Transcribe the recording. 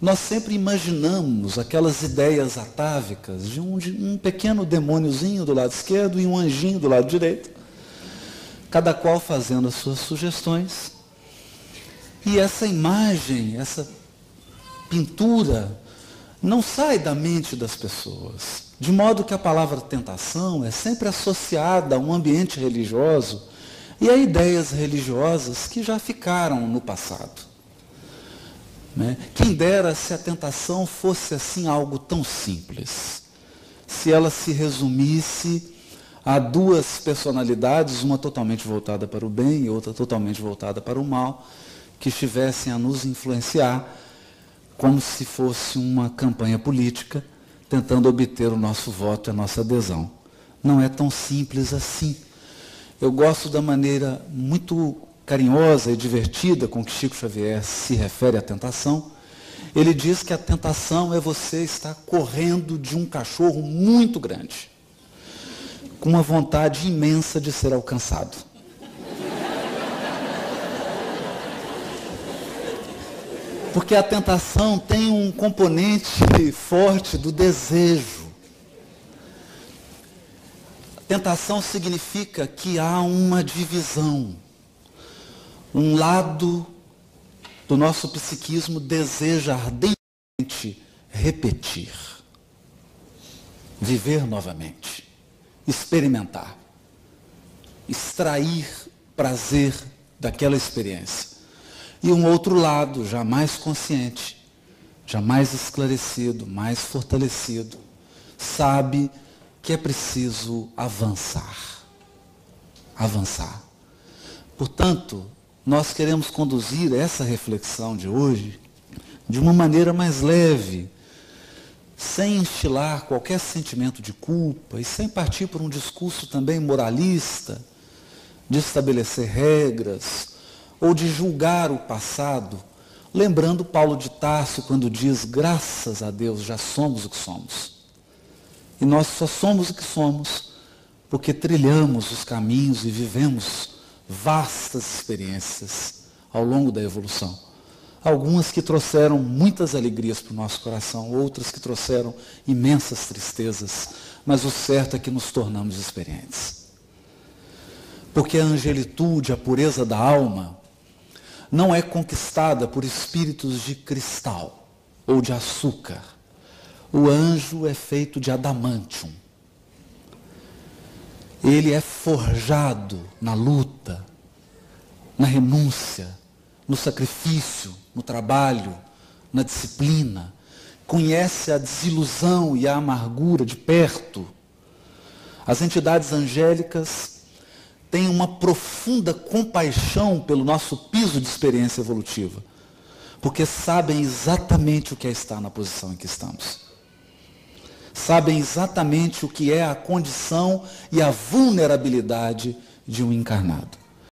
nós sempre imaginamos aquelas ideias atávicas de um, de um pequeno demôniozinho do lado esquerdo e um anjinho do lado direito, cada qual fazendo as suas sugestões. E essa imagem, essa pintura, não sai da mente das pessoas. De modo que a palavra tentação é sempre associada a um ambiente religioso e a ideias religiosas que já ficaram no passado. Né? Quem dera se a tentação fosse assim algo tão simples. Se ela se resumisse a duas personalidades, uma totalmente voltada para o bem e outra totalmente voltada para o mal, que estivessem a nos influenciar como se fosse uma campanha política tentando obter o nosso voto e a nossa adesão. Não é tão simples assim. Eu gosto da maneira muito carinhosa e divertida com que Chico Xavier se refere à tentação. Ele diz que a tentação é você estar correndo de um cachorro muito grande, com uma vontade imensa de ser alcançado. Porque a tentação tem um componente forte do desejo. Tentação significa que há uma divisão um lado do nosso psiquismo deseja ardentemente repetir, viver novamente, experimentar, extrair prazer daquela experiência. E um outro lado, já mais consciente, já mais esclarecido, mais fortalecido, sabe que é preciso avançar. Avançar. Portanto, nós queremos conduzir essa reflexão de hoje de uma maneira mais leve, sem instilar qualquer sentimento de culpa e sem partir por um discurso também moralista, de estabelecer regras ou de julgar o passado, lembrando Paulo de Tarso quando diz: graças a Deus já somos o que somos. E nós só somos o que somos porque trilhamos os caminhos e vivemos vastas experiências ao longo da evolução. Algumas que trouxeram muitas alegrias para o nosso coração, outras que trouxeram imensas tristezas, mas o certo é que nos tornamos experientes. Porque a angelitude, a pureza da alma, não é conquistada por espíritos de cristal ou de açúcar. O anjo é feito de adamantium ele é forjado na luta, na renúncia, no sacrifício, no trabalho, na disciplina. Conhece a desilusão e a amargura de perto. As entidades angélicas têm uma profunda compaixão pelo nosso piso de experiência evolutiva, porque sabem exatamente o que é estar na posição em que estamos sabem exatamente o que é a condição e a vulnerabilidade de um encarnado.